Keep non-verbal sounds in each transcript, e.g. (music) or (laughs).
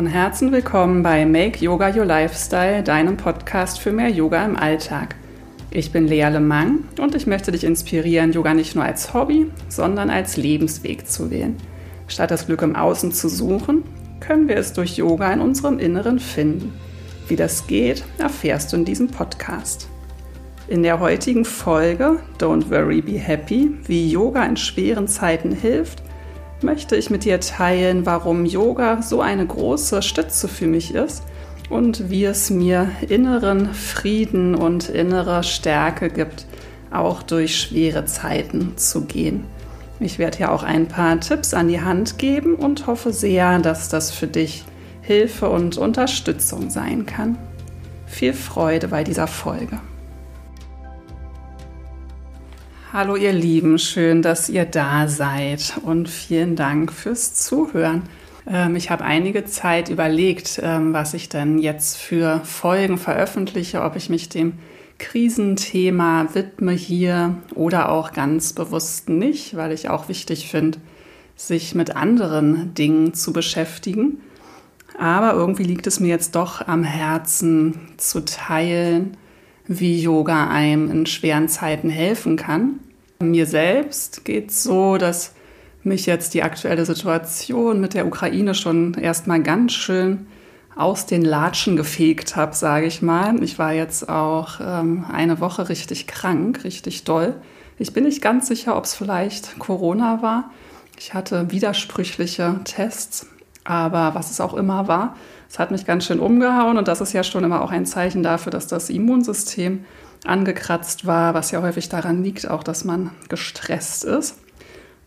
Von Herzen willkommen bei Make Yoga Your Lifestyle, deinem Podcast für mehr Yoga im Alltag. Ich bin Lea Lemang und ich möchte dich inspirieren, Yoga nicht nur als Hobby, sondern als Lebensweg zu wählen. Statt das Glück im Außen zu suchen, können wir es durch Yoga in unserem Inneren finden. Wie das geht, erfährst du in diesem Podcast. In der heutigen Folge Don't Worry, Be Happy, wie Yoga in schweren Zeiten hilft, möchte ich mit dir teilen, warum Yoga so eine große Stütze für mich ist und wie es mir inneren Frieden und innere Stärke gibt, auch durch schwere Zeiten zu gehen. Ich werde dir auch ein paar Tipps an die Hand geben und hoffe sehr, dass das für dich Hilfe und Unterstützung sein kann. Viel Freude bei dieser Folge. Hallo ihr Lieben, schön, dass ihr da seid und vielen Dank fürs Zuhören. Ähm, ich habe einige Zeit überlegt, ähm, was ich denn jetzt für Folgen veröffentliche, ob ich mich dem Krisenthema widme hier oder auch ganz bewusst nicht, weil ich auch wichtig finde, sich mit anderen Dingen zu beschäftigen. Aber irgendwie liegt es mir jetzt doch am Herzen zu teilen, wie Yoga einem in schweren Zeiten helfen kann. Mir selbst geht es so, dass mich jetzt die aktuelle Situation mit der Ukraine schon erstmal ganz schön aus den Latschen gefegt habe, sage ich mal. Ich war jetzt auch ähm, eine Woche richtig krank, richtig doll. Ich bin nicht ganz sicher, ob es vielleicht Corona war. Ich hatte widersprüchliche Tests, aber was es auch immer war, es hat mich ganz schön umgehauen und das ist ja schon immer auch ein Zeichen dafür, dass das Immunsystem angekratzt war, was ja häufig daran liegt, auch dass man gestresst ist.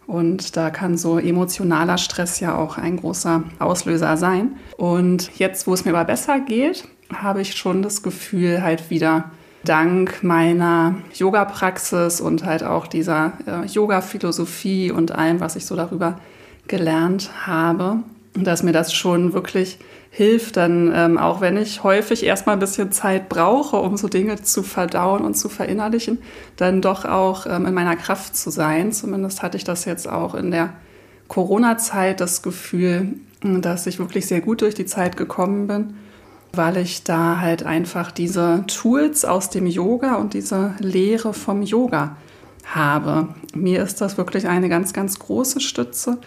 Und da kann so emotionaler Stress ja auch ein großer Auslöser sein. Und jetzt, wo es mir aber besser geht, habe ich schon das Gefühl, halt wieder dank meiner Yoga-Praxis und halt auch dieser äh, Yoga-Philosophie und allem, was ich so darüber gelernt habe, dass mir das schon wirklich hilft dann, ähm, auch wenn ich häufig erstmal ein bisschen Zeit brauche, um so Dinge zu verdauen und zu verinnerlichen, dann doch auch ähm, in meiner Kraft zu sein. Zumindest hatte ich das jetzt auch in der Corona-Zeit das Gefühl, dass ich wirklich sehr gut durch die Zeit gekommen bin, weil ich da halt einfach diese Tools aus dem Yoga und diese Lehre vom Yoga habe. Mir ist das wirklich eine ganz, ganz große Stütze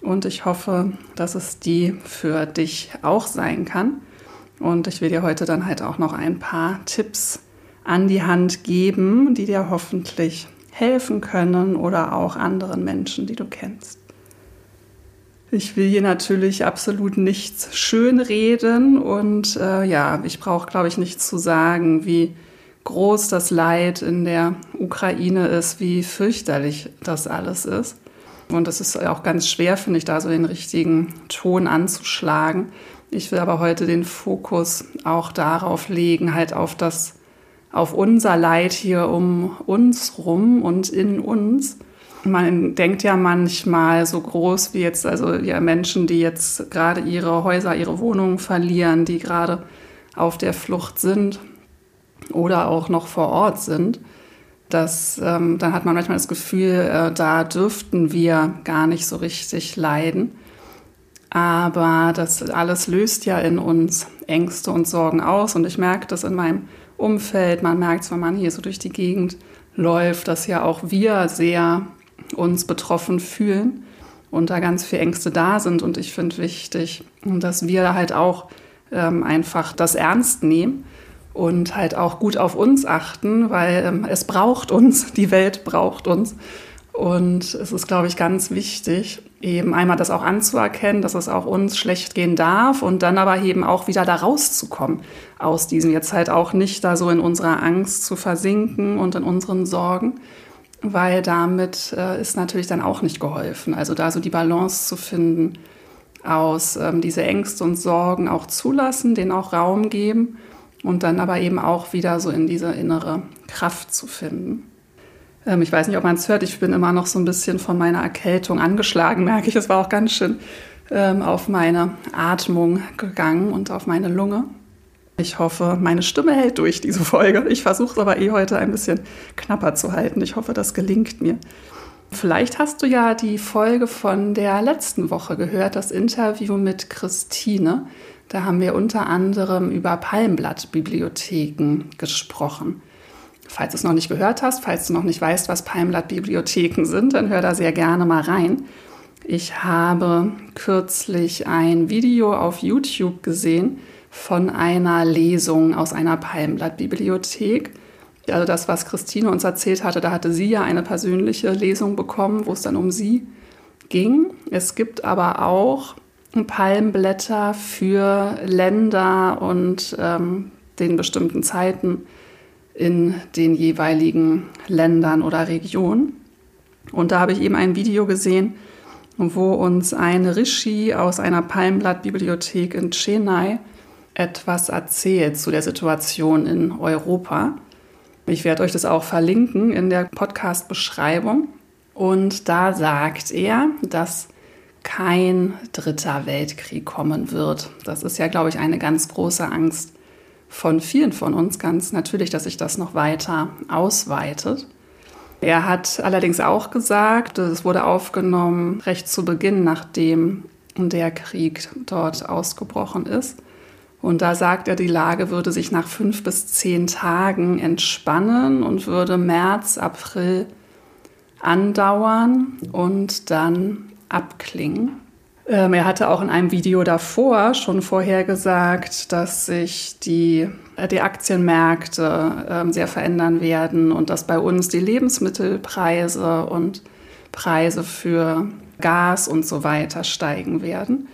und ich hoffe, dass es die für dich auch sein kann. Und ich will dir heute dann halt auch noch ein paar Tipps an die Hand geben, die dir hoffentlich helfen können oder auch anderen Menschen, die du kennst. Ich will hier natürlich absolut nichts schönreden und äh, ja, ich brauche, glaube ich, nicht zu sagen, wie groß das Leid in der Ukraine ist, wie fürchterlich das alles ist. Und das ist auch ganz schwer, finde ich, da so den richtigen Ton anzuschlagen. Ich will aber heute den Fokus auch darauf legen, halt auf das, auf unser Leid hier um uns rum und in uns. Man denkt ja manchmal so groß wie jetzt, also ja, Menschen, die jetzt gerade ihre Häuser, ihre Wohnungen verlieren, die gerade auf der Flucht sind oder auch noch vor Ort sind dass ähm, dann hat man manchmal das Gefühl, äh, da dürften wir gar nicht so richtig leiden. Aber das alles löst ja in uns Ängste und Sorgen aus. Und ich merke das in meinem Umfeld. Man merkt es, wenn man hier so durch die Gegend läuft, dass ja auch wir sehr uns betroffen fühlen und da ganz viele Ängste da sind. Und ich finde wichtig, dass wir halt auch ähm, einfach das ernst nehmen und halt auch gut auf uns achten, weil ähm, es braucht uns, die Welt braucht uns. Und es ist, glaube ich, ganz wichtig, eben einmal das auch anzuerkennen, dass es auch uns schlecht gehen darf und dann aber eben auch wieder da rauszukommen aus diesem, jetzt halt auch nicht da so in unserer Angst zu versinken und in unseren Sorgen, weil damit äh, ist natürlich dann auch nicht geholfen. Also da so die Balance zu finden aus ähm, diese Ängste und Sorgen auch zulassen, denen auch Raum geben und dann aber eben auch wieder so in diese innere Kraft zu finden. Ähm, ich weiß nicht, ob man es hört, ich bin immer noch so ein bisschen von meiner Erkältung angeschlagen, (laughs) merke ich. Es war auch ganz schön ähm, auf meine Atmung gegangen und auf meine Lunge. Ich hoffe, meine Stimme hält durch diese Folge. Ich versuche es aber eh heute ein bisschen knapper zu halten. Ich hoffe, das gelingt mir. Vielleicht hast du ja die Folge von der letzten Woche gehört, das Interview mit Christine. Da haben wir unter anderem über Palmblattbibliotheken gesprochen. Falls du es noch nicht gehört hast, falls du noch nicht weißt, was Palmblattbibliotheken sind, dann hör da sehr gerne mal rein. Ich habe kürzlich ein Video auf YouTube gesehen von einer Lesung aus einer Palmblattbibliothek. Also das, was Christine uns erzählt hatte, da hatte sie ja eine persönliche Lesung bekommen, wo es dann um sie ging. Es gibt aber auch Palmblätter für Länder und ähm, den bestimmten Zeiten in den jeweiligen Ländern oder Regionen. Und da habe ich eben ein Video gesehen, wo uns ein Rishi aus einer Palmblattbibliothek in Chennai etwas erzählt zu der Situation in Europa. Ich werde euch das auch verlinken in der Podcast-Beschreibung. Und da sagt er, dass kein dritter Weltkrieg kommen wird. Das ist ja, glaube ich, eine ganz große Angst von vielen von uns. Ganz natürlich, dass sich das noch weiter ausweitet. Er hat allerdings auch gesagt, es wurde aufgenommen recht zu Beginn, nachdem der Krieg dort ausgebrochen ist. Und da sagt er, die Lage würde sich nach fünf bis zehn Tagen entspannen und würde März, April andauern und dann abklingen. Ähm, er hatte auch in einem Video davor schon vorhergesagt, dass sich die, äh, die Aktienmärkte äh, sehr verändern werden und dass bei uns die Lebensmittelpreise und Preise für Gas und so weiter steigen werden.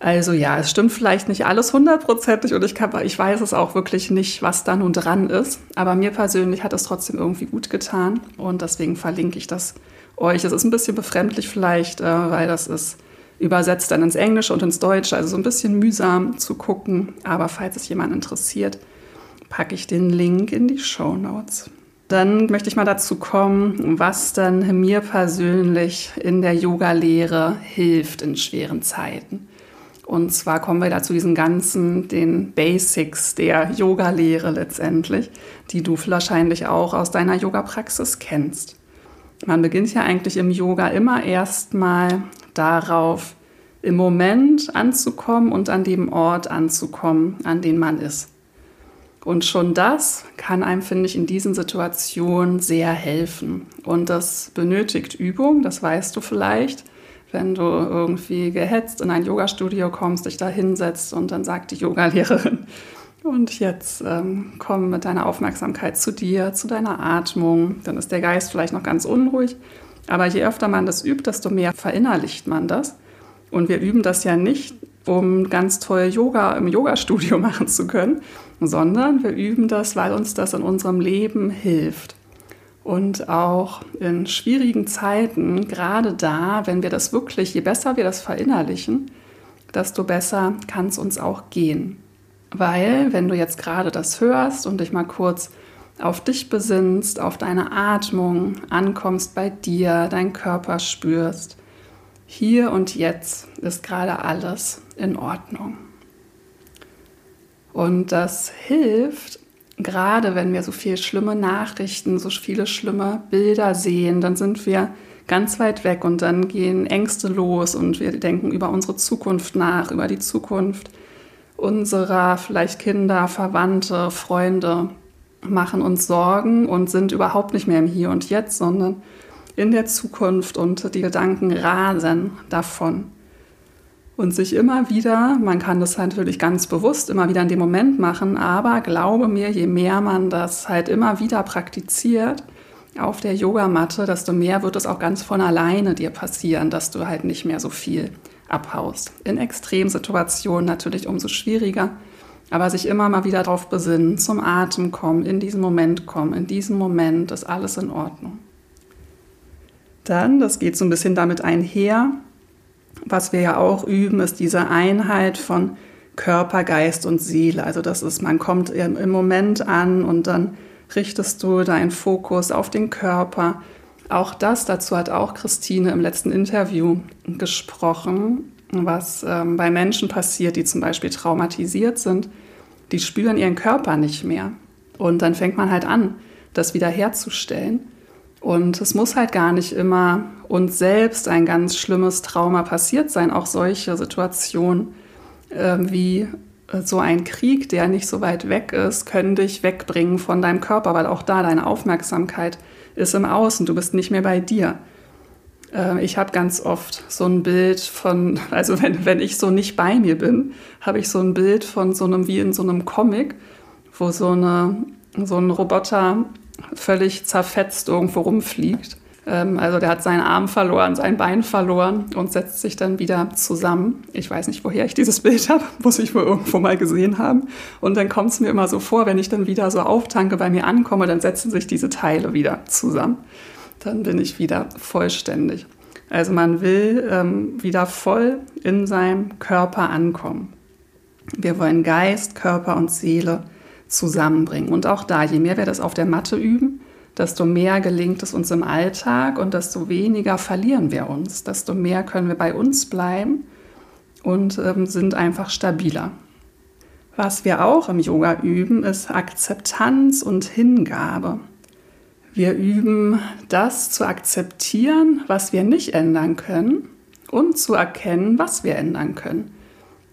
Also ja, es stimmt vielleicht nicht alles hundertprozentig und ich, kann, ich weiß es auch wirklich nicht, was da nun dran ist. Aber mir persönlich hat es trotzdem irgendwie gut getan und deswegen verlinke ich das euch. Es ist ein bisschen befremdlich vielleicht, äh, weil das ist übersetzt dann ins Englische und ins Deutsche. Also so ein bisschen mühsam zu gucken. Aber falls es jemand interessiert, packe ich den Link in die Show Notes. Dann möchte ich mal dazu kommen, was dann mir persönlich in der Yoga-Lehre hilft in schweren Zeiten. Und zwar kommen wir da zu diesen ganzen, den Basics der Yoga-Lehre letztendlich, die du wahrscheinlich auch aus deiner Yoga-Praxis kennst. Man beginnt ja eigentlich im Yoga immer erstmal darauf, im Moment anzukommen und an dem Ort anzukommen, an dem man ist. Und schon das kann einem, finde ich, in diesen Situationen sehr helfen. Und das benötigt Übung, das weißt du vielleicht. Wenn du irgendwie gehetzt in ein Yoga-Studio kommst, dich da hinsetzt und dann sagt die Yogalehrerin, und jetzt ähm, komm mit deiner Aufmerksamkeit zu dir, zu deiner Atmung. Dann ist der Geist vielleicht noch ganz unruhig. Aber je öfter man das übt, desto mehr verinnerlicht man das. Und wir üben das ja nicht, um ganz toll Yoga im Yogastudio (laughs) machen zu können, sondern wir üben das, weil uns das in unserem Leben hilft. Und auch in schwierigen Zeiten, gerade da, wenn wir das wirklich, je besser wir das verinnerlichen, desto besser kann es uns auch gehen. Weil, wenn du jetzt gerade das hörst und dich mal kurz auf dich besinnst, auf deine Atmung, ankommst bei dir, deinen Körper spürst, hier und jetzt ist gerade alles in Ordnung. Und das hilft, gerade wenn wir so viele schlimme Nachrichten, so viele schlimme Bilder sehen, dann sind wir ganz weit weg und dann gehen Ängste los und wir denken über unsere Zukunft nach, über die Zukunft unserer vielleicht Kinder, Verwandte, Freunde machen uns Sorgen und sind überhaupt nicht mehr im Hier und Jetzt, sondern in der Zukunft und die Gedanken rasen davon. Und sich immer wieder, man kann das natürlich ganz bewusst immer wieder in dem Moment machen, aber glaube mir, je mehr man das halt immer wieder praktiziert auf der Yogamatte, desto mehr wird es auch ganz von alleine dir passieren, dass du halt nicht mehr so viel abhaust. In Extremsituationen natürlich umso schwieriger, aber sich immer mal wieder darauf besinnen, zum Atem kommen, in diesen Moment kommen, in diesem Moment ist alles in Ordnung. Dann, das geht so ein bisschen damit einher, was wir ja auch üben, ist diese Einheit von Körper, Geist und Seele. Also das ist, man kommt im Moment an und dann richtest du deinen Fokus auf den Körper, auch das, dazu hat auch Christine im letzten Interview gesprochen, was ähm, bei Menschen passiert, die zum Beispiel traumatisiert sind. Die spüren ihren Körper nicht mehr. Und dann fängt man halt an, das wiederherzustellen. Und es muss halt gar nicht immer uns selbst ein ganz schlimmes Trauma passiert sein. Auch solche Situationen äh, wie so ein Krieg, der nicht so weit weg ist, können dich wegbringen von deinem Körper, weil auch da deine Aufmerksamkeit ist im Außen. Du bist nicht mehr bei dir. Äh, ich habe ganz oft so ein Bild von, (laughs) also wenn, wenn ich so nicht bei mir bin, habe ich so ein Bild von so einem, wie in so einem Comic, wo so, eine, so ein Roboter völlig zerfetzt irgendwo rumfliegt. Ähm, also der hat seinen Arm verloren, sein Bein verloren und setzt sich dann wieder zusammen. Ich weiß nicht, woher ich dieses Bild habe, (laughs) muss ich wohl irgendwo mal gesehen haben. Und dann kommt es mir immer so vor, wenn ich dann wieder so auftanke, bei mir ankomme, dann setzen sich diese Teile wieder zusammen. Dann bin ich wieder vollständig. Also man will ähm, wieder voll in seinem Körper ankommen. Wir wollen Geist, Körper und Seele zusammenbringen. Und auch da, je mehr wir das auf der Matte üben, desto mehr gelingt es uns im Alltag und desto weniger verlieren wir uns, desto mehr können wir bei uns bleiben und ähm, sind einfach stabiler. Was wir auch im Yoga üben, ist Akzeptanz und Hingabe. Wir üben das zu akzeptieren, was wir nicht ändern können und zu erkennen, was wir ändern können.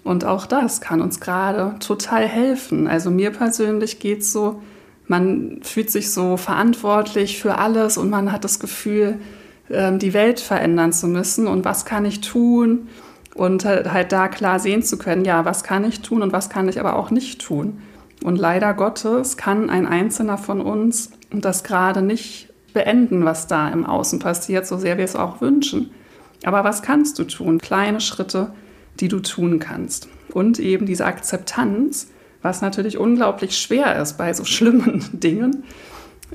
Und auch das kann uns gerade total helfen. Also mir persönlich geht es so, man fühlt sich so verantwortlich für alles und man hat das Gefühl, ähm, die Welt verändern zu müssen und was kann ich tun und halt da klar sehen zu können, ja, was kann ich tun und was kann ich aber auch nicht tun. Und leider Gottes kann ein Einzelner von uns das gerade nicht beenden, was da im Außen passiert, so sehr wir es auch wünschen. Aber was kannst du tun? Kleine Schritte, die du tun kannst. Und eben diese Akzeptanz, was natürlich unglaublich schwer ist bei so schlimmen (laughs) Dingen.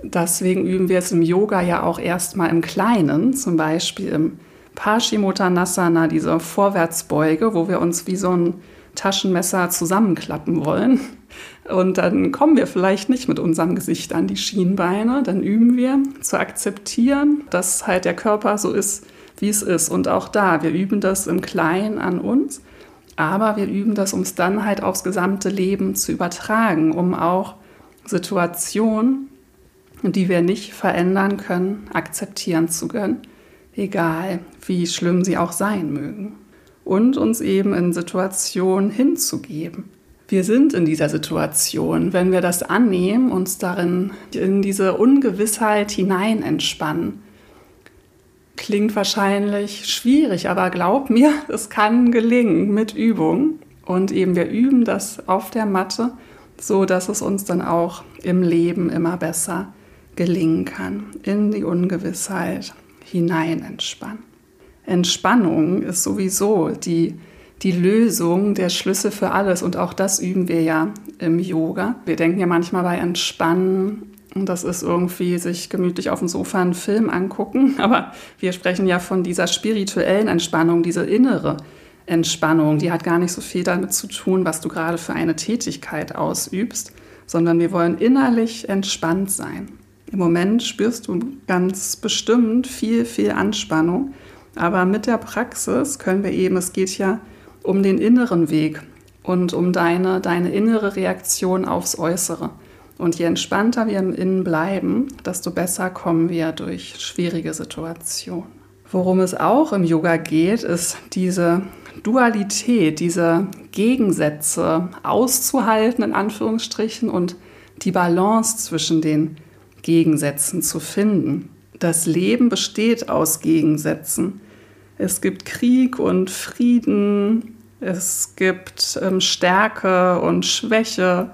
Deswegen üben wir es im Yoga ja auch erstmal im Kleinen, zum Beispiel im Paschimottanasana, diese Vorwärtsbeuge, wo wir uns wie so ein Taschenmesser zusammenklappen wollen. Und dann kommen wir vielleicht nicht mit unserem Gesicht an die Schienbeine. Dann üben wir zu akzeptieren, dass halt der Körper so ist, wie es ist. Und auch da, wir üben das im Kleinen an uns, aber wir üben das, um es dann halt aufs gesamte Leben zu übertragen, um auch Situationen, die wir nicht verändern können, akzeptieren zu können, egal wie schlimm sie auch sein mögen. Und uns eben in Situationen hinzugeben. Wir sind in dieser Situation, wenn wir das annehmen, uns darin in diese Ungewissheit hinein entspannen Klingt wahrscheinlich schwierig, aber glaub mir, (laughs) es kann gelingen mit Übung. Und eben wir üben das auf der Matte, so dass es uns dann auch im Leben immer besser gelingen kann, in die Ungewissheit hinein entspannen. Entspannung ist sowieso die, die Lösung, der Schlüssel für alles und auch das üben wir ja im Yoga. Wir denken ja manchmal bei Entspannen das ist irgendwie sich gemütlich auf dem Sofa einen Film angucken. (laughs) Aber wir sprechen ja von dieser spirituellen Entspannung, diese innere Entspannung. Die hat gar nicht so viel damit zu tun, was du gerade für eine Tätigkeit ausübst, sondern wir wollen innerlich entspannt sein. Im Moment spürst du ganz bestimmt viel, viel Anspannung. Aber mit der Praxis können wir eben, es geht ja um den inneren Weg und um deine, deine innere Reaktion aufs Äußere. Und je entspannter wir im Innen bleiben, desto besser kommen wir durch schwierige Situationen. Worum es auch im Yoga geht, ist diese Dualität, diese Gegensätze auszuhalten, in Anführungsstrichen, und die Balance zwischen den Gegensätzen zu finden. Das Leben besteht aus Gegensätzen. Es gibt Krieg und Frieden, es gibt ähm, Stärke und Schwäche,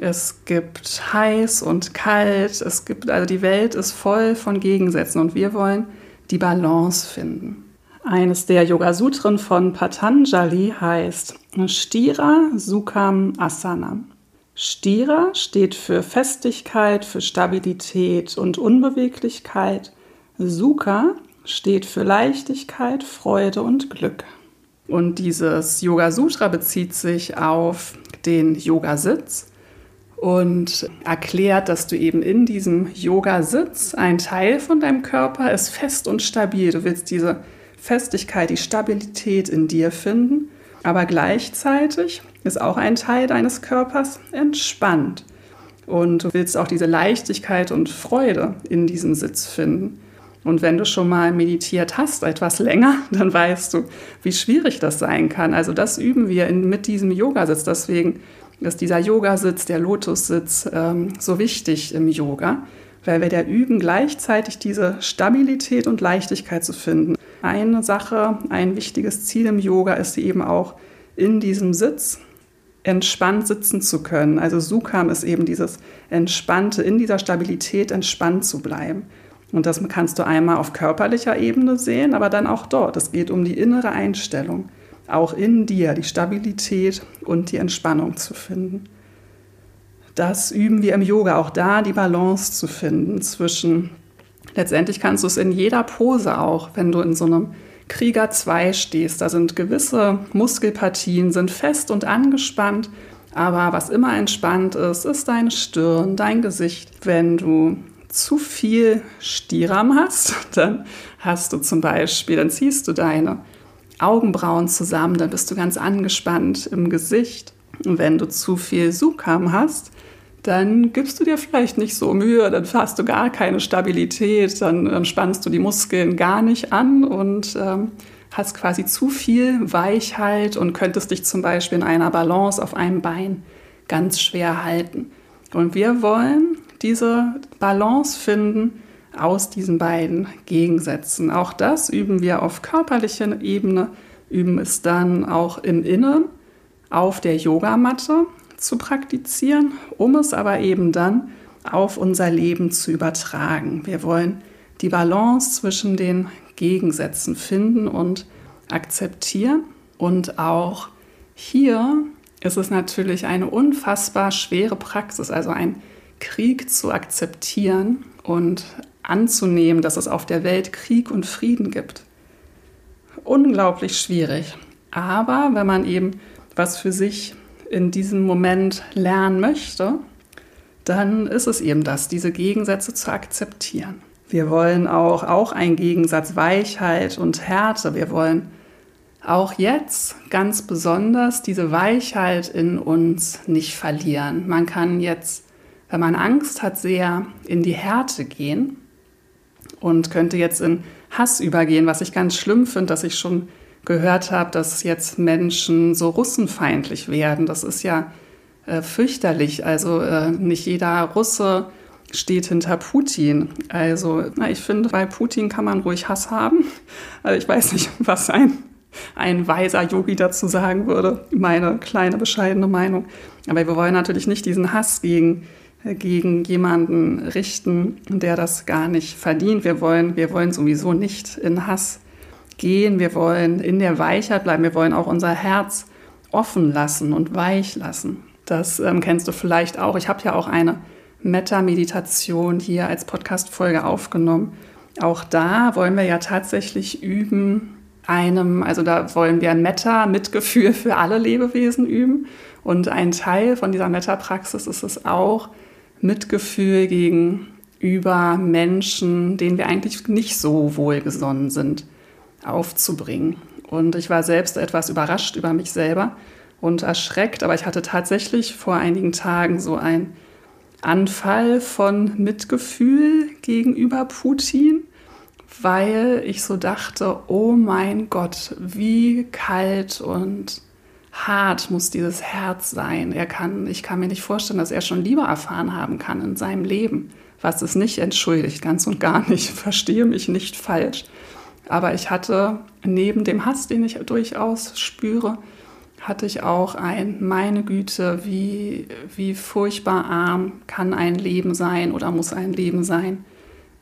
es gibt heiß und kalt, es gibt, also die Welt ist voll von Gegensätzen und wir wollen die Balance finden. Eines der Yoga Sutren von Patanjali heißt Stira Sukham Asana. Stira steht für Festigkeit, für Stabilität und Unbeweglichkeit. Sukha steht für Leichtigkeit, Freude und Glück. Und dieses Yoga Sutra bezieht sich auf den Yoga-Sitz und erklärt, dass du eben in diesem Yoga-Sitz, ein Teil von deinem Körper ist fest und stabil. Du willst diese Festigkeit, die Stabilität in dir finden, aber gleichzeitig ist auch ein Teil deines Körpers entspannt. Und du willst auch diese Leichtigkeit und Freude in diesem Sitz finden. Und wenn du schon mal meditiert hast, etwas länger, (laughs) dann weißt du, wie schwierig das sein kann. Also das üben wir in, mit diesem Yogasitz. Deswegen ist dieser Yogasitz, der Lotussitz, ähm, so wichtig im Yoga, weil wir da üben, gleichzeitig diese Stabilität und Leichtigkeit zu finden. Eine Sache, ein wichtiges Ziel im Yoga ist eben auch in diesem Sitz entspannt sitzen zu können. Also Sukham ist eben dieses Entspannte, in dieser Stabilität entspannt zu bleiben. Und das kannst du einmal auf körperlicher Ebene sehen, aber dann auch dort. Es geht um die innere Einstellung, auch in dir die Stabilität und die Entspannung zu finden. Das üben wir im Yoga, auch da die Balance zu finden zwischen, letztendlich kannst du es in jeder Pose auch, wenn du in so einem Krieger 2 stehst. Da sind gewisse Muskelpartien, sind fest und angespannt. Aber was immer entspannt ist, ist deine Stirn, dein Gesicht. Wenn du zu viel Stiram hast, (laughs) dann hast du zum Beispiel, dann ziehst du deine Augenbrauen zusammen, dann bist du ganz angespannt im Gesicht. Und wenn du zu viel Sukam hast, dann gibst du dir vielleicht nicht so Mühe, dann hast du gar keine Stabilität, dann, dann spannst du die Muskeln gar nicht an und ähm, hast quasi zu viel Weichheit und könntest dich zum Beispiel in einer Balance auf einem Bein ganz schwer halten. Und wir wollen diese Balance finden aus diesen beiden Gegensätzen. Auch das üben wir auf körperlicher Ebene, üben es dann auch im Inneren auf der Yogamatte zu praktizieren, um es aber eben dann auf unser Leben zu übertragen. Wir wollen die Balance zwischen den Gegensätzen finden und akzeptieren. Und auch hier ist es natürlich eine unfassbar schwere Praxis, also ein Krieg zu akzeptieren und anzunehmen, dass es auf der Welt Krieg und Frieden gibt. Unglaublich schwierig. Aber wenn man eben was für sich in diesem Moment lernen möchte, dann ist es eben das, diese Gegensätze zu akzeptieren. Wir wollen auch, auch einen Gegensatz Weichheit und Härte. Wir wollen auch jetzt ganz besonders diese Weichheit in uns nicht verlieren. Man kann jetzt, wenn man Angst hat, sehr in die Härte gehen und könnte jetzt in Hass übergehen, was ich ganz schlimm finde, dass ich schon gehört habe, dass jetzt Menschen so russenfeindlich werden. Das ist ja äh, fürchterlich. Also äh, nicht jeder Russe steht hinter Putin. Also na, ich finde, bei Putin kann man ruhig Hass haben. (laughs) Also ich weiß nicht, (laughs) was ein, ein weiser Yogi dazu sagen würde. Meine kleine bescheidene Meinung. Aber wir wollen natürlich nicht diesen Hass gegen gegen jemanden richten, der das gar nicht verdient. Wir wollen, wir wollen sowieso nicht in Hass gehen, wir wollen in der Weichheit bleiben, wir wollen auch unser Herz offen lassen und weich lassen. Das ähm, kennst du vielleicht auch. Ich habe ja auch eine Metta-Meditation hier als Podcast-Folge aufgenommen. Auch da wollen wir ja tatsächlich üben, einem, also da wollen wir ein Metta-Mitgefühl für alle Lebewesen üben. Und ein Teil von dieser Metta-Praxis ist es auch, Mitgefühl gegenüber Menschen, denen wir eigentlich nicht so wohlgesonnen sind aufzubringen. Und ich war selbst etwas überrascht über mich selber und erschreckt, aber ich hatte tatsächlich vor einigen Tagen so einen Anfall von Mitgefühl gegenüber Putin, weil ich so dachte, oh mein Gott, wie kalt und hart muss dieses Herz sein. Er kann, ich kann mir nicht vorstellen, dass er schon Liebe erfahren haben kann in seinem Leben, was es nicht entschuldigt, ganz und gar nicht. (laughs) Verstehe mich nicht falsch. Aber ich hatte neben dem Hass, den ich durchaus spüre, hatte ich auch ein, meine Güte, wie, wie furchtbar arm kann ein Leben sein oder muss ein Leben sein,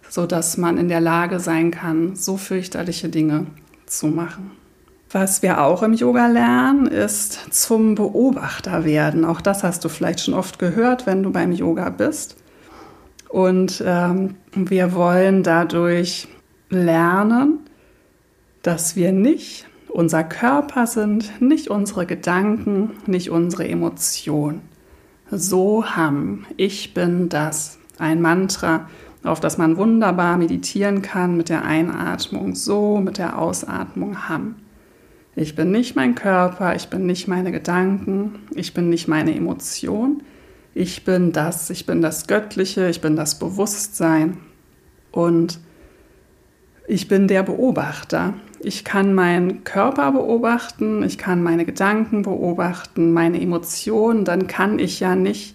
sodass man in der Lage sein kann, so fürchterliche Dinge zu machen. Was wir auch im Yoga lernen, ist zum Beobachter werden. Auch das hast du vielleicht schon oft gehört, wenn du beim Yoga bist. Und ähm, wir wollen dadurch lernen, dass wir nicht unser Körper sind, nicht unsere Gedanken, nicht unsere Emotionen. So haben, ich bin das. Ein Mantra, auf das man wunderbar meditieren kann mit der Einatmung, so mit der Ausatmung haben. Ich bin nicht mein Körper, ich bin nicht meine Gedanken, ich bin nicht meine Emotion, ich bin das, ich bin das Göttliche, ich bin das Bewusstsein und ich bin der Beobachter. Ich kann meinen Körper beobachten, ich kann meine Gedanken beobachten, meine Emotionen, dann kann ich ja nicht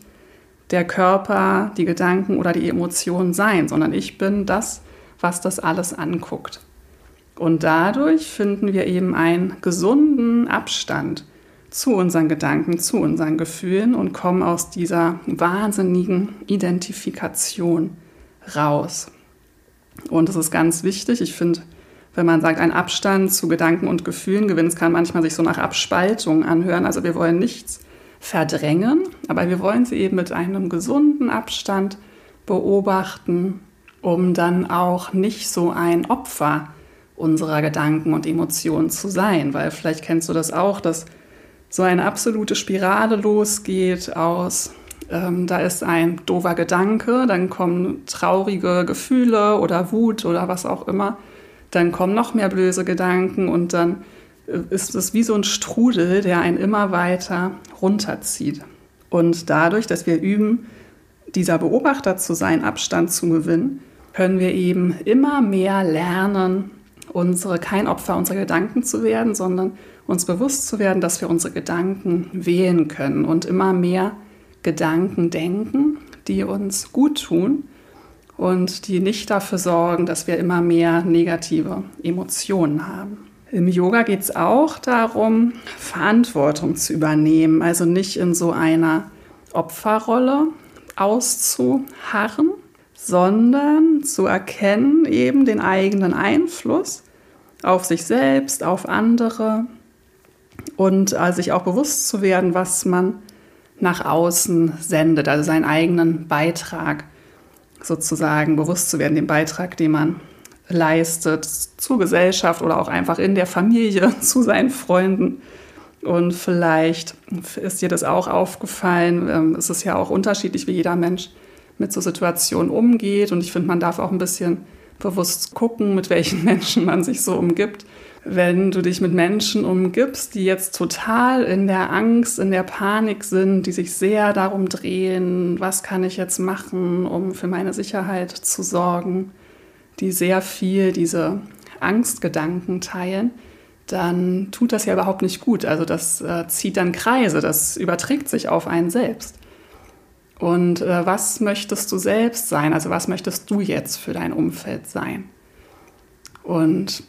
der Körper, die Gedanken oder die Emotionen sein, sondern ich bin das, was das alles anguckt. Und dadurch finden wir eben einen gesunden Abstand zu unseren Gedanken, zu unseren Gefühlen und kommen aus dieser wahnsinnigen Identifikation raus. Und es ist ganz wichtig, ich finde, wenn man sagt, ein Abstand zu Gedanken und Gefühlen gewinnen, es kann manchmal sich so nach Abspaltung anhören. Also wir wollen nichts verdrängen, aber wir wollen sie eben mit einem gesunden Abstand beobachten, um dann auch nicht so ein Opfer unserer Gedanken und Emotionen zu sein. Weil vielleicht kennst du das auch, dass so eine absolute Spirale losgeht aus, ähm, da ist ein doofer Gedanke, dann kommen traurige Gefühle oder Wut oder was auch immer, dann kommen noch mehr böse Gedanken und dann äh, ist es wie so ein Strudel, der einen immer weiter runterzieht. Und dadurch, dass wir üben, dieser Beobachter zu sein, Abstand zu gewinnen, können wir eben immer mehr lernen, unsere, kein Opfer unserer Gedanken zu werden, sondern uns bewusst zu werden, dass wir unsere Gedanken wählen können und immer mehr Gedanken denken, die uns gut tun und die nicht dafür sorgen, dass wir immer mehr negative Emotionen haben. Im Yoga geht es auch darum, Verantwortung zu übernehmen, also nicht in so einer Opferrolle auszuharren, sondern zu erkennen eben den eigenen Einfluss auf sich selbst, auf andere und äh, sich auch bewusst zu werden, was man nach außen sendet, also seinen eigenen Beitrag sozusagen bewusst zu werden, den Beitrag, den man leistet zur Gesellschaft oder auch einfach in der Familie, (laughs) zu seinen Freunden. Und vielleicht ist dir das auch aufgefallen. Ähm, es ist ja auch unterschiedlich, wie jeder Mensch mit so Situationen umgeht. Und ich finde, man darf auch ein bisschen bewusst gucken, mit welchen (laughs) Menschen man sich so umgibt. Wenn du dich mit Menschen umgibst, die jetzt total in der Angst, in der Panik sind, die sich sehr darum drehen, was kann ich jetzt machen, um für meine Sicherheit zu sorgen, die sehr viel diese Angstgedanken teilen, dann tut das ja überhaupt nicht gut. Also das äh, zieht dann Kreise, das überträgt sich auf einen selbst. Und äh, was möchtest du selbst sein? Also was möchtest du jetzt für dein Umfeld sein? Und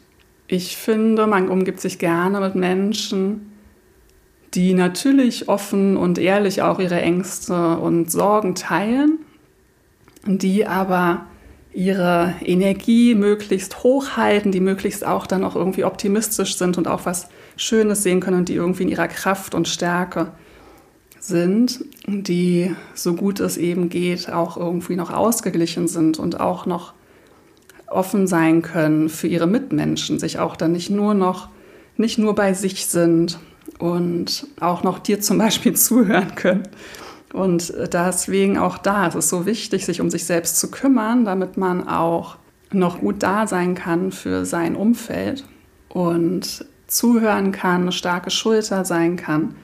ich finde, man umgibt sich gerne mit Menschen, die natürlich offen und ehrlich auch ihre Ängste und Sorgen teilen, die aber ihre Energie möglichst hochhalten, die möglichst auch dann auch irgendwie optimistisch sind und auch was Schönes sehen können und die irgendwie in ihrer Kraft und Stärke sind, die so gut es eben geht, auch irgendwie noch ausgeglichen sind und auch noch offen sein können für ihre Mitmenschen, sich auch dann nicht nur noch, nicht nur bei sich sind und auch noch dir zum Beispiel (laughs) zuhören können. Und deswegen auch da ist es so wichtig, sich um sich selbst zu kümmern, damit man auch noch gut da sein kann für sein Umfeld und zuhören kann, eine starke Schulter sein kann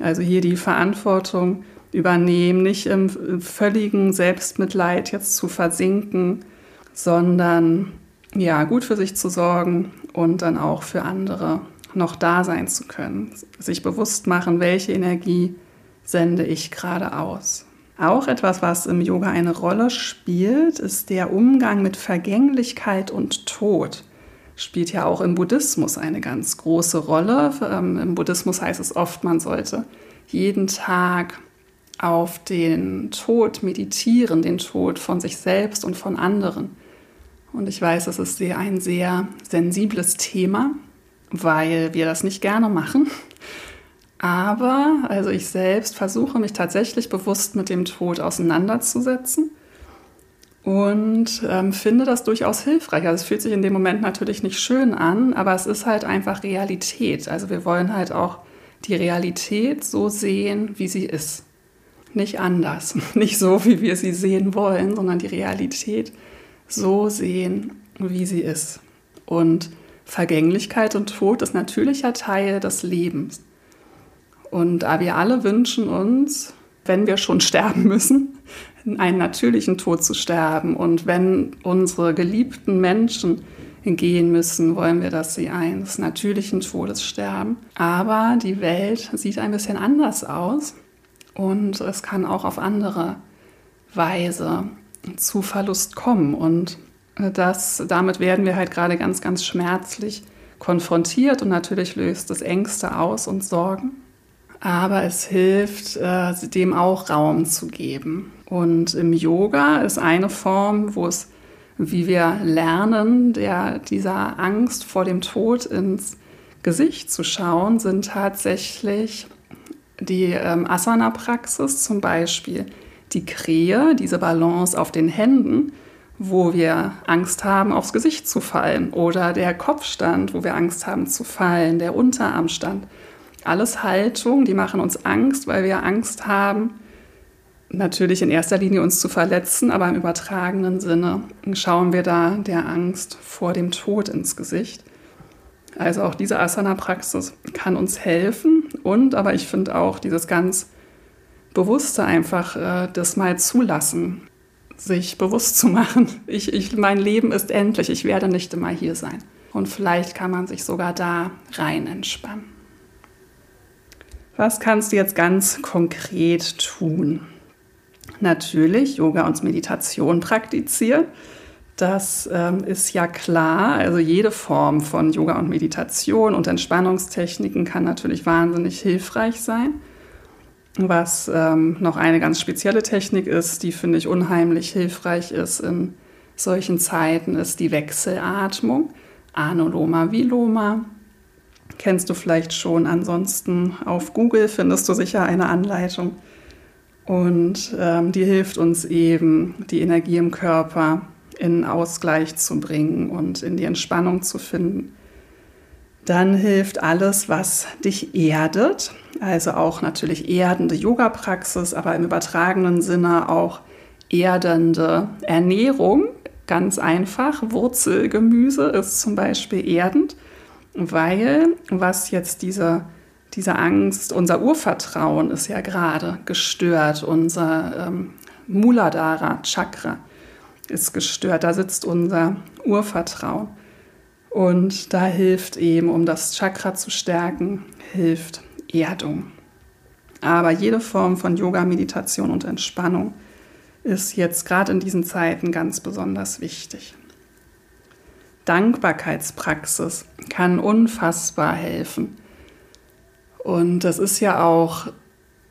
also hier die Verantwortung übernehmen, nicht im völligen Selbstmitleid jetzt zu versinken, sondern ja, gut für sich zu sorgen und dann auch für andere noch da sein zu können. Sich bewusst machen, welche Energie sende ich gerade aus. Auch etwas, was im Yoga eine Rolle spielt, ist der Umgang mit Vergänglichkeit und Tod spielt ja auch im Buddhismus eine ganz große Rolle. Ähm, Im Buddhismus heißt es oft, man sollte jeden Tag auf den Tod meditieren, den Tod von sich selbst und von anderen. Und ich weiß, das ist ein sehr sensibles Thema, weil wir das nicht gerne machen. Aber also ich selbst versuche mich tatsächlich bewusst mit dem Tod auseinanderzusetzen und ähm, finde das durchaus hilfreich. Also es fühlt sich in dem Moment natürlich nicht schön an, aber es ist halt einfach Realität. Also wir wollen halt auch die Realität so sehen, wie sie ist. Nicht anders, (laughs) nicht so, wie wir sie sehen wollen, sondern die Realität so sehen, wie sie ist. Und Vergänglichkeit und Tod ist natürlicher Teil des Lebens. Und da wir alle wünschen uns wenn wir schon (laughs) sterben müssen, einen natürlichen Tod zu sterben. Und wenn unsere geliebten Menschen gehen müssen, wollen wir, dass sie eines natürlichen Todes sterben. Aber die Welt sieht ein bisschen anders aus und es kann auch auf andere Weise zu Verlust kommen. Und das, damit werden wir halt gerade ganz, ganz schmerzlich konfrontiert und natürlich löst es Ängste aus und Sorgen. Aber es hilft, äh, dem auch Raum zu geben. Und im Yoga ist eine Form, wo es, wie wir lernen, der, dieser Angst vor dem Tod ins Gesicht zu schauen, sind tatsächlich die ähm, Asana-Praxis, zum Beispiel die Krähe, diese Balance auf den Händen, wo wir Angst haben, aufs Gesicht zu fallen, oder der Kopfstand, wo wir Angst haben zu fallen, der Unterarmstand. Alles Haltung, die machen uns Angst, weil wir Angst haben, natürlich in erster Linie uns zu verletzen, aber im übertragenen Sinne schauen wir da der Angst vor dem Tod ins Gesicht. Also auch diese Asana-Praxis kann uns helfen und, aber ich finde auch dieses ganz bewusste einfach äh, das mal zulassen, sich bewusst zu machen. (laughs) Ich, ich, mein Leben ist endlich, ich werde nicht immer hier sein. Und vielleicht kann man sich sogar da rein entspannen. Was kannst du jetzt ganz konkret tun? Natürlich Yoga und Meditation praktizieren. Das ähm, ist ja klar. Also jede Form von Yoga und Meditation und Entspannungstechniken kann natürlich wahnsinnig hilfreich sein. Was ähm, noch eine ganz spezielle Technik ist, die finde ich unheimlich hilfreich ist in solchen Zeiten, ist die Wechselatmung. Anuloma Viloma. Kennst du vielleicht schon. Ansonsten auf Google findest du sicher eine Anleitung. Und ähm, die hilft uns eben, die Energie im Körper in Ausgleich zu bringen und in die Entspannung zu finden. Dann hilft alles, was dich erdet, also auch natürlich erdende Yoga-Praxis, aber im übertragenen Sinne auch erdende Ernährung. Ganz einfach, Wurzelgemüse ist zum Beispiel erdend, weil was jetzt diese, diese Angst, unser Urvertrauen ist ja gerade gestört, unser ähm, Muladhara Chakra ist gestört, da sitzt unser Urvertrauen. Und da hilft eben, um das Chakra zu stärken, hilft Erdung. Aber jede Form von Yoga, Meditation und Entspannung ist jetzt gerade in diesen Zeiten ganz besonders wichtig. Dankbarkeitspraxis kann unfassbar helfen. Und das ist ja auch,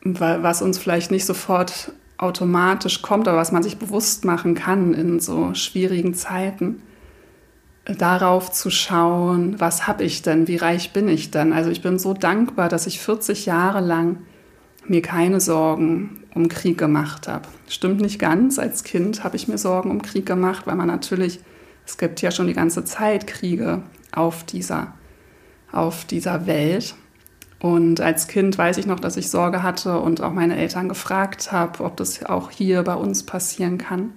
was uns vielleicht nicht sofort automatisch kommt, aber was man sich bewusst machen kann in so schwierigen Zeiten darauf zu schauen, was habe ich denn, wie reich bin ich denn? Also ich bin so dankbar, dass ich 40 Jahre lang mir keine Sorgen um Krieg gemacht habe. Stimmt nicht ganz. Als Kind habe ich mir Sorgen um Krieg gemacht, weil man natürlich, es gibt ja schon die ganze Zeit Kriege auf dieser, auf dieser Welt. Und als Kind weiß ich noch, dass ich Sorge hatte und auch meine Eltern gefragt habe, ob das auch hier bei uns passieren kann.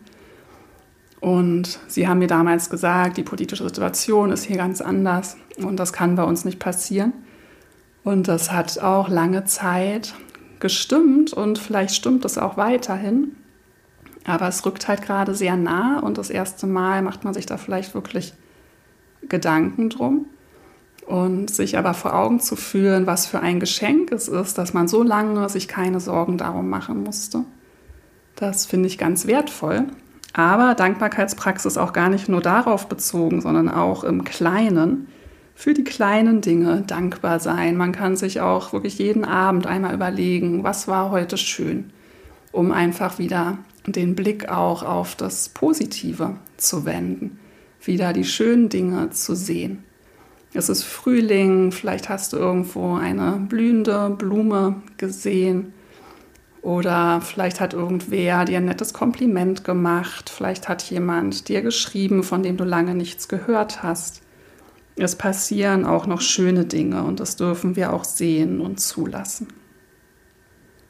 Und sie haben mir damals gesagt, die politische Situation ist hier ganz anders und das kann bei uns nicht passieren. Und das hat auch lange Zeit gestimmt und vielleicht stimmt es auch weiterhin. Aber es rückt halt gerade sehr nah und das erste Mal macht man sich da vielleicht wirklich Gedanken drum. Und sich aber vor Augen zu führen, was für ein Geschenk es ist, dass man so lange sich keine Sorgen darum machen musste. Das finde ich ganz wertvoll. Aber Dankbarkeitspraxis auch gar nicht nur darauf bezogen, sondern auch im Kleinen. Für die kleinen Dinge dankbar sein. Man kann sich auch wirklich jeden Abend einmal überlegen, was war heute schön, um einfach wieder den Blick auch auf das Positive zu wenden, wieder die schönen Dinge zu sehen. Es ist Frühling, vielleicht hast du irgendwo eine blühende Blume gesehen oder vielleicht hat irgendwer dir ein nettes Kompliment gemacht. Vielleicht hat jemand dir geschrieben, von dem du lange nichts gehört hast. Es passieren auch noch schöne Dinge und das dürfen wir auch sehen und zulassen.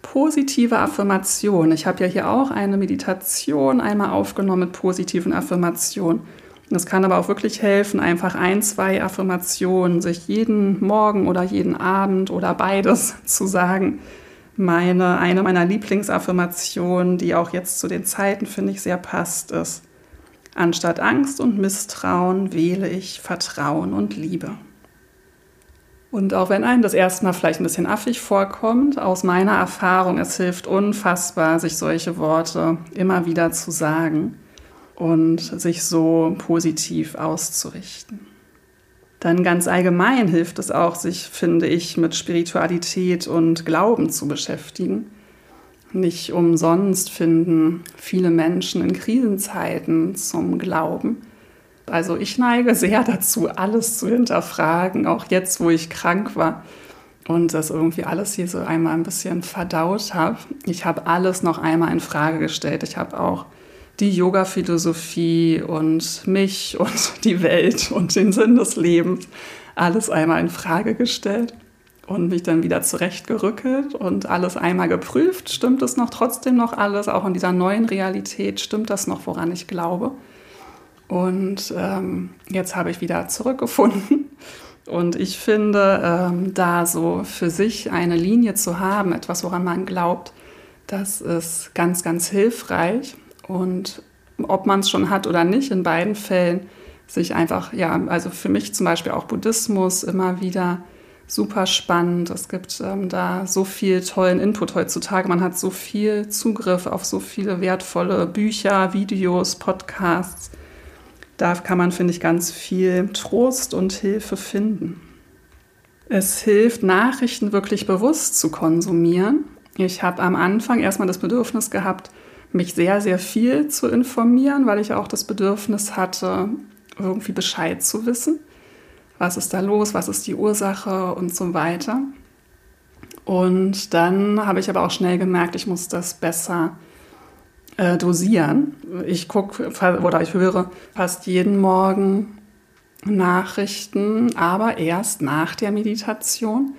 Positive Affirmation. Ich habe ja hier auch eine Meditation einmal aufgenommen mit positiven Affirmationen. Es kann aber auch wirklich helfen, einfach ein, zwei Affirmationen sich jeden Morgen oder jeden Abend oder beides (laughs) zu sagen Meine, eine meiner Lieblingsaffirmationen, die auch jetzt zu den Zeiten, finde ich, sehr passt, ist, anstatt Angst und Misstrauen wähle ich Vertrauen und Liebe. Und auch wenn einem das erstmal vielleicht ein bisschen affig vorkommt, aus meiner Erfahrung, es hilft unfassbar, sich solche Worte immer wieder zu sagen und sich so positiv auszurichten. Dann ganz allgemein hilft es auch, sich, finde ich, mit Spiritualität und Glauben zu beschäftigen. Nicht umsonst finden viele Menschen in Krisenzeiten zum Glauben. Also ich neige sehr dazu, alles zu hinterfragen, auch jetzt, wo ich krank war und das irgendwie alles hier so einmal ein bisschen verdaut habe. Ich habe alles noch einmal in Frage gestellt. Ich habe auch die Yoga-Philosophie und mich (laughs) und die Welt und den Sinn des Lebens alles einmal in Frage gestellt und mich dann wieder zurechtgerückelt und alles einmal geprüft. Stimmt es noch trotzdem noch alles, auch in dieser neuen Realität? Stimmt das noch, woran ich glaube? Und ähm, jetzt habe ich wieder zurückgefunden. (laughs) Und ich finde, ähm, da so für sich eine Linie zu haben, etwas, woran man glaubt, das ist ganz, ganz hilfreich. Und ob man es schon hat oder nicht, in beiden Fällen sich einfach, ja, also für mich zum Beispiel auch Buddhismus immer wieder super spannend. Es gibt ähm, da so viel tollen Input heutzutage. Man hat so viel Zugriff auf so viele wertvolle Bücher, Videos, Podcasts. Da kann man, finde ich, ganz viel Trost und Hilfe finden. Es hilft, Nachrichten wirklich bewusst zu konsumieren. Ich habe am Anfang erstmal das Bedürfnis gehabt, mich sehr, sehr viel zu informieren, weil ich auch das Bedürfnis hatte, irgendwie Bescheid zu wissen. Was ist da los? Was ist die Ursache und so weiter. Und dann habe ich aber auch schnell gemerkt, ich muss das besser äh, dosieren. Ich gucke oder ich höre fast jeden Morgen Nachrichten, aber erst nach der Meditation.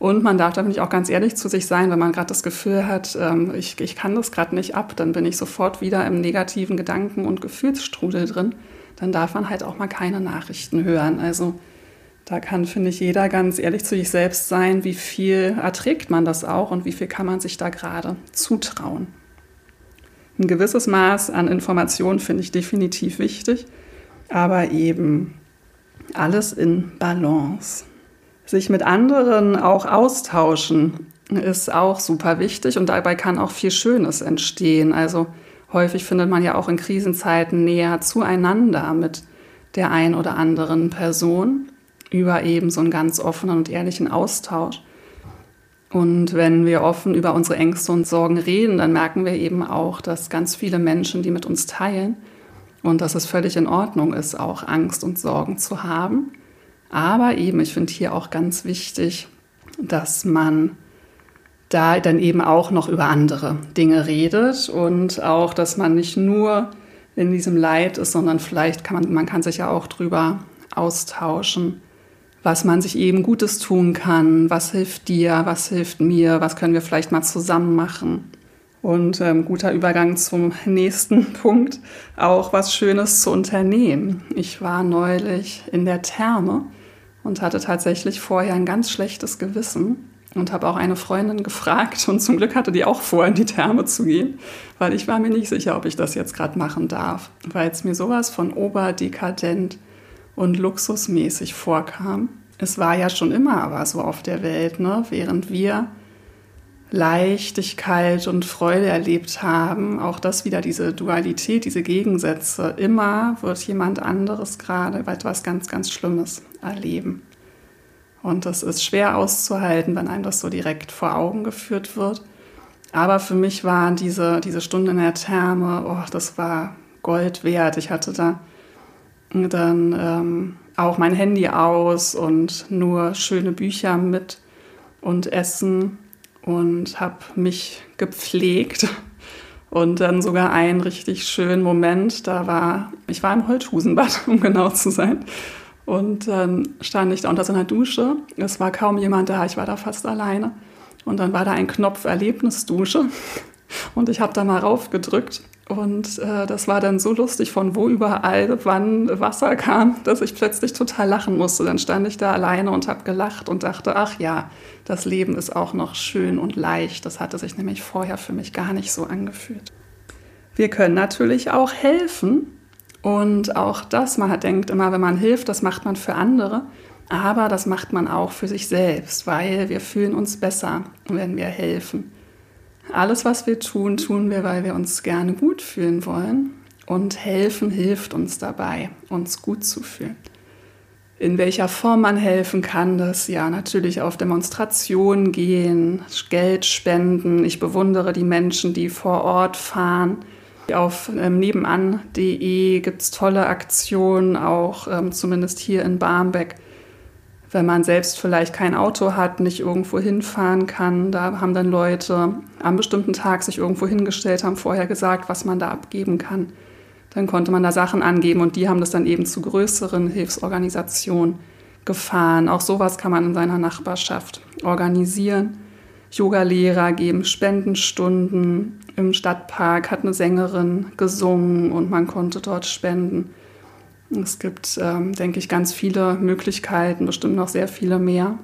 Und man darf da bin ich auch ganz ehrlich zu sich sein, wenn man gerade das Gefühl hat, ähm, ich, ich kann das gerade nicht ab, dann bin ich sofort wieder im negativen Gedanken- und Gefühlsstrudel drin. Dann darf man halt auch mal keine Nachrichten hören. Also da kann, finde ich, jeder ganz ehrlich zu sich selbst sein, wie viel erträgt man das auch und wie viel kann man sich da gerade zutrauen. Ein gewisses Maß an Information finde ich definitiv wichtig, aber eben alles in Balance. Sich mit anderen auch austauschen ist auch super wichtig und dabei kann auch viel Schönes entstehen. Also häufig findet man ja auch in Krisenzeiten näher zueinander mit der ein oder anderen Person über eben so einen ganz offenen und ehrlichen Austausch. Und wenn wir offen über unsere Ängste und Sorgen reden, dann merken wir eben auch, dass ganz viele Menschen die mit uns teilen und dass es völlig in Ordnung ist, auch Angst und Sorgen zu haben. Aber eben, ich finde hier auch ganz wichtig, dass man da dann eben auch noch über andere Dinge redet und auch, dass man nicht nur in diesem Leid ist, sondern vielleicht kann man, man kann sich ja auch drüber austauschen, was man sich eben Gutes tun kann, was hilft dir, was hilft mir, was können wir vielleicht mal zusammen machen. Und ähm, guter Übergang zum nächsten (laughs) Punkt, auch was Schönes zu unternehmen. Ich war neulich in der Therme und hatte tatsächlich vorher ein ganz schlechtes Gewissen und habe auch eine Freundin gefragt und zum Glück hatte die auch vor, in die Therme zu gehen, weil ich war mir nicht sicher, ob ich das jetzt gerade machen darf, weil es mir sowas von oberdekadent und luxusmäßig vorkam. Es war ja schon immer aber so auf der Welt, ne? während wir Leichtigkeit und Freude erlebt haben, auch das wieder diese Dualität, diese Gegensätze. Immer wird jemand anderes gerade etwas ganz, ganz Schlimmes erleben. Und das ist schwer auszuhalten, wenn einem das so direkt vor Augen geführt wird. Aber für mich war diese, diese Stunde in der Therme, oh, das war Gold wert. Ich hatte da dann ähm, auch mein Handy aus und nur schöne Bücher mit und Essen und habe mich gepflegt. Und dann sogar einen richtig schönen Moment, da war, ich war im Holthusenbad, (laughs) um genau zu sein. Und dann stand ich da unter so einer Dusche. Es war kaum jemand da, ich war da fast alleine. Und dann war da ein Knopf Erlebnisdusche. Und ich habe da mal raufgedrückt Und äh, das war dann so lustig, von wo überall wann Wasser kam, dass ich plötzlich total lachen musste. Dann stand ich da alleine und habe gelacht und dachte, ach ja, das Leben ist auch noch schön und leicht. Das hatte sich nämlich vorher für mich gar nicht so angefühlt. Wir können natürlich auch helfen. Und auch das, man denkt immer, wenn man hilft, das macht man für andere. Aber das macht man auch für sich selbst, weil wir fühlen uns besser, wenn wir helfen. Alles, was wir tun, tun wir, weil wir uns gerne gut fühlen wollen. Und helfen hilft uns dabei, uns gut zu fühlen. In welcher Form man helfen kann, das ja natürlich auf Demonstrationen gehen, Geld spenden. Ich bewundere die Menschen, die vor Ort fahren. Auf ähm, nebenan.de gibt es tolle Aktionen, auch ähm, zumindest hier in Barmbek wenn man selbst vielleicht kein Auto hat, nicht irgendwo hinfahren kann. Da haben dann Leute am bestimmten Tag sich irgendwo hingestellt, haben vorher gesagt, was man da abgeben kann. Dann konnte man da Sachen angeben und die haben das dann eben zu größeren Hilfsorganisationen gefahren. Auch sowas kann man in seiner Nachbarschaft organisieren. Yogalehrer geben Spendenstunden. Im Stadtpark hat eine Sängerin gesungen und man konnte dort spenden. Es gibt, ähm, denke ich, ganz viele Möglichkeiten, bestimmt noch sehr viele mehr.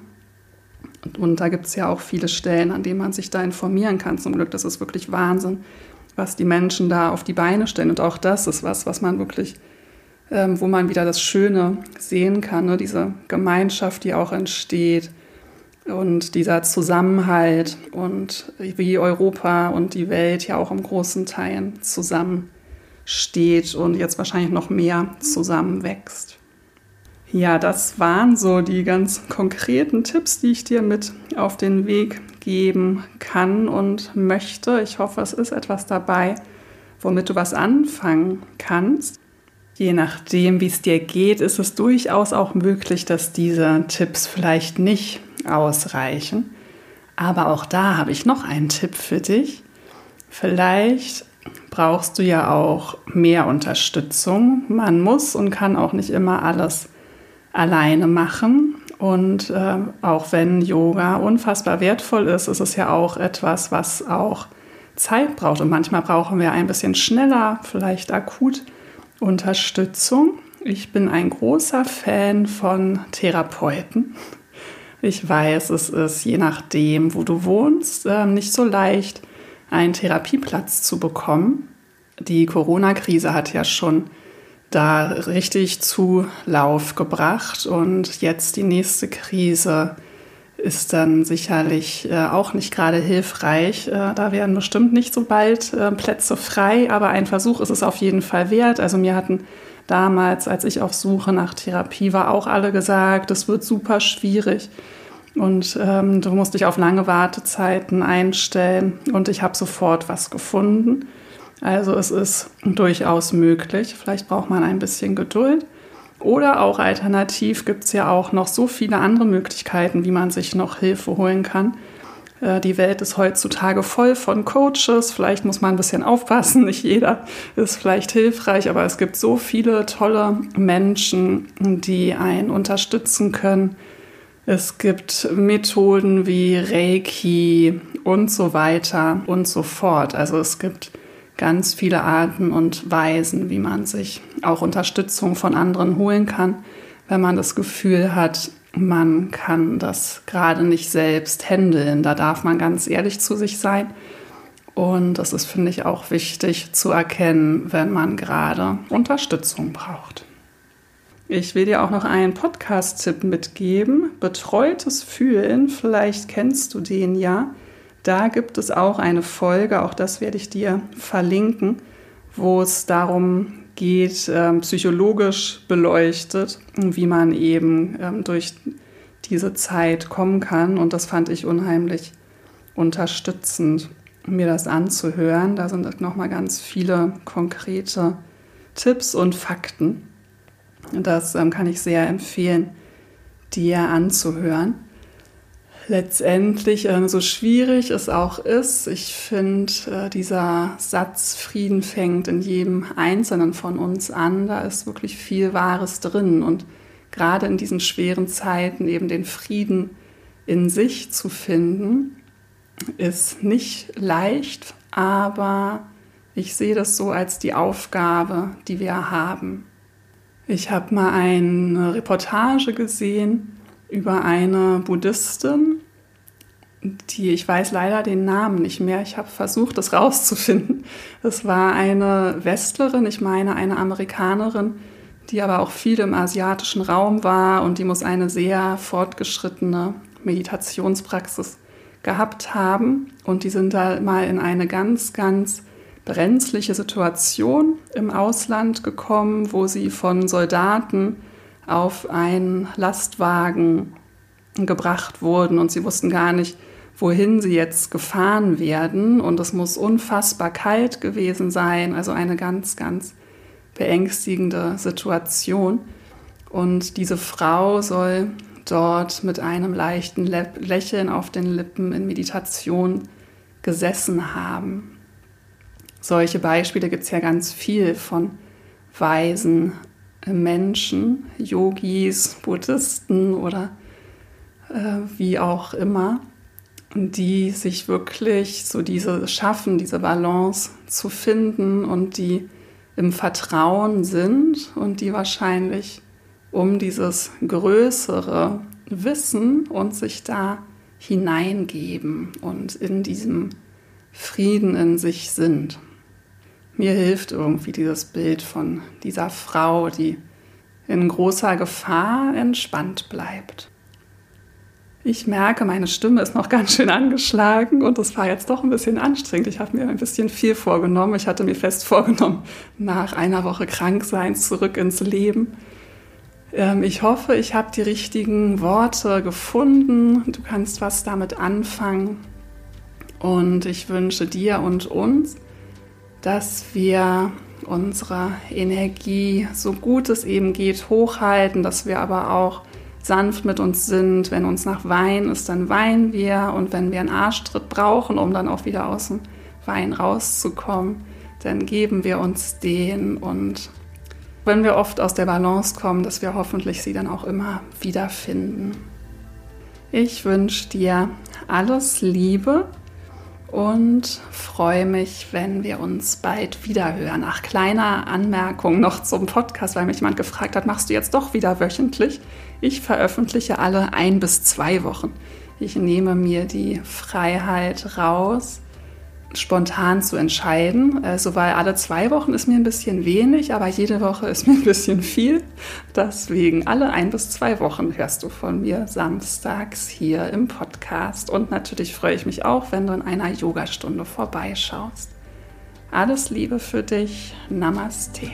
Und, und da gibt es ja auch viele Stellen, an denen man sich da informieren kann. Zum Glück, das ist wirklich Wahnsinn, was die Menschen da auf die Beine stellen. Und auch das ist was, was man wirklich, ähm, wo man wieder das Schöne sehen kann, ne? diese Gemeinschaft, die auch entsteht und dieser Zusammenhalt und wie Europa und die Welt ja auch im großen Teilen zusammen steht und jetzt wahrscheinlich noch mehr zusammenwächst. Ja, das waren so die ganz konkreten Tipps, die ich dir mit auf den Weg geben kann und möchte. Ich hoffe, es ist etwas dabei, womit du was anfangen kannst. Je nachdem, wie es dir geht, ist es durchaus auch möglich, dass diese Tipps vielleicht nicht ausreichen. Aber auch da habe ich noch einen Tipp für dich. Vielleicht brauchst du ja auch mehr Unterstützung. Man muss und kann auch nicht immer alles alleine machen. Und äh, auch wenn Yoga unfassbar wertvoll ist, ist es ja auch etwas, was auch Zeit braucht. Und manchmal brauchen wir ein bisschen schneller, vielleicht akut Unterstützung. Ich bin ein großer Fan von Therapeuten. Ich weiß, es ist je nachdem, wo du wohnst, äh, nicht so leicht einen Therapieplatz zu bekommen. Die Corona-Krise hat ja schon da richtig Zulauf gebracht und jetzt die nächste Krise ist dann sicherlich äh, auch nicht gerade hilfreich. Äh, da werden bestimmt nicht so bald äh, Plätze frei, aber ein Versuch ist es auf jeden Fall wert. Also mir hatten damals, als ich auf Suche nach Therapie war, auch alle gesagt, es wird super schwierig. Und ähm, du musst dich auf lange Wartezeiten einstellen. Und ich habe sofort was gefunden. Also es ist durchaus möglich. Vielleicht braucht man ein bisschen Geduld. Oder auch alternativ gibt es ja auch noch so viele andere Möglichkeiten, wie man sich noch Hilfe holen kann. Äh, die Welt ist heutzutage voll von Coaches. Vielleicht muss man ein bisschen aufpassen. Nicht jeder ist vielleicht hilfreich, aber es gibt so viele tolle Menschen, die einen unterstützen können es gibt Methoden wie Reiki und so weiter und so fort. Also es gibt ganz viele Arten und Weisen, wie man sich auch Unterstützung von anderen holen kann, wenn man das Gefühl hat, man kann das gerade nicht selbst handeln. Da darf man ganz ehrlich zu sich sein. Und das ist, finde ich, auch wichtig zu erkennen, wenn man gerade Unterstützung braucht. Ich will dir auch noch einen Podcast-Tipp mitgeben. Betreutes Fühlen, vielleicht kennst du den ja. Da gibt es auch eine Folge, auch das werde ich dir verlinken, wo es darum geht, ähm, psychologisch beleuchtet, wie man eben ähm, durch diese Zeit kommen kann. Und das fand ich unheimlich unterstützend, mir das anzuhören. Da sind nochmal ganz viele konkrete Tipps und Fakten. Das ähm, kann ich sehr empfehlen, dir anzuhören. Letztendlich, äh, so schwierig es auch ist, ich finde, äh, dieser Satz Frieden fängt in jedem Einzelnen von uns an. Da ist wirklich viel Wahres drin. Und gerade in diesen schweren Zeiten eben den Frieden in sich zu finden, ist nicht leicht, aber Ich sehe das so als die Aufgabe, die wir haben. Ich habe mal eine Reportage gesehen über eine Buddhistin, die, ich weiß leider den Namen nicht mehr, ich habe versucht, das rauszufinden. Es war eine Westlerin, ich meine eine Amerikanerin, die aber auch viel im asiatischen Raum war und die muss eine sehr fortgeschrittene Meditationspraxis gehabt haben. Und die sind da mal in eine ganz, ganz brenzliche Situation im Ausland gekommen, wo sie von Soldaten auf einen Lastwagen gebracht wurden und sie wussten gar nicht, wohin sie jetzt gefahren werden. Und es muss unfassbar kalt gewesen sein, also eine ganz, ganz beängstigende Situation. Und diese Frau soll dort mit einem leichten Lächeln auf den Lippen in Meditation gesessen haben. Solche Beispiele gibt es ja ganz viel von weisen Menschen, Yogis, Buddhisten oder äh, wie auch immer, die sich wirklich so diese schaffen, diese Balance zu finden und die im Vertrauen sind und die wahrscheinlich um dieses größere Wissen und sich da hineingeben und in diesem Frieden in sich sind. Mir hilft irgendwie dieses Bild von dieser Frau, die in großer Gefahr entspannt bleibt. Ich merke, meine Stimme ist noch ganz schön angeschlagen und es war jetzt doch ein bisschen anstrengend. Ich habe mir ein bisschen viel vorgenommen. Ich hatte mir fest vorgenommen, nach einer Woche krank sein, zurück ins Leben. Ähm, ich hoffe, ich habe die richtigen Worte gefunden. Du kannst was damit anfangen. Und ich wünsche dir und uns, dass wir unsere Energie so gut es eben geht hochhalten, dass wir aber auch sanft mit uns sind. Wenn uns nach Wein ist, dann weinen wir. Und wenn wir einen Arschtritt brauchen, um dann auch wieder aus dem Wein rauszukommen, dann geben wir uns den. Und wenn wir oft aus der Balance kommen, dass wir hoffentlich sie dann auch immer wiederfinden. Ich wünsche dir alles Liebe und freue mich, wenn wir uns bald wieder hören. Ach, kleiner Anmerkung noch zum Podcast, weil mich jemand gefragt hat, machst du jetzt doch wieder wöchentlich? Ich veröffentliche alle ein bis zwei Wochen. Ich nehme mir die Freiheit raus, spontan zu entscheiden. Also weil alle zwei Wochen ist mir ein bisschen wenig, aber jede Woche ist mir ein bisschen viel. Deswegen alle ein bis zwei Wochen hörst du von mir samstags hier im Podcast. Und natürlich freue ich mich auch, wenn du in einer Yogastunde vorbeischaust. Alles Liebe für dich. Namaste.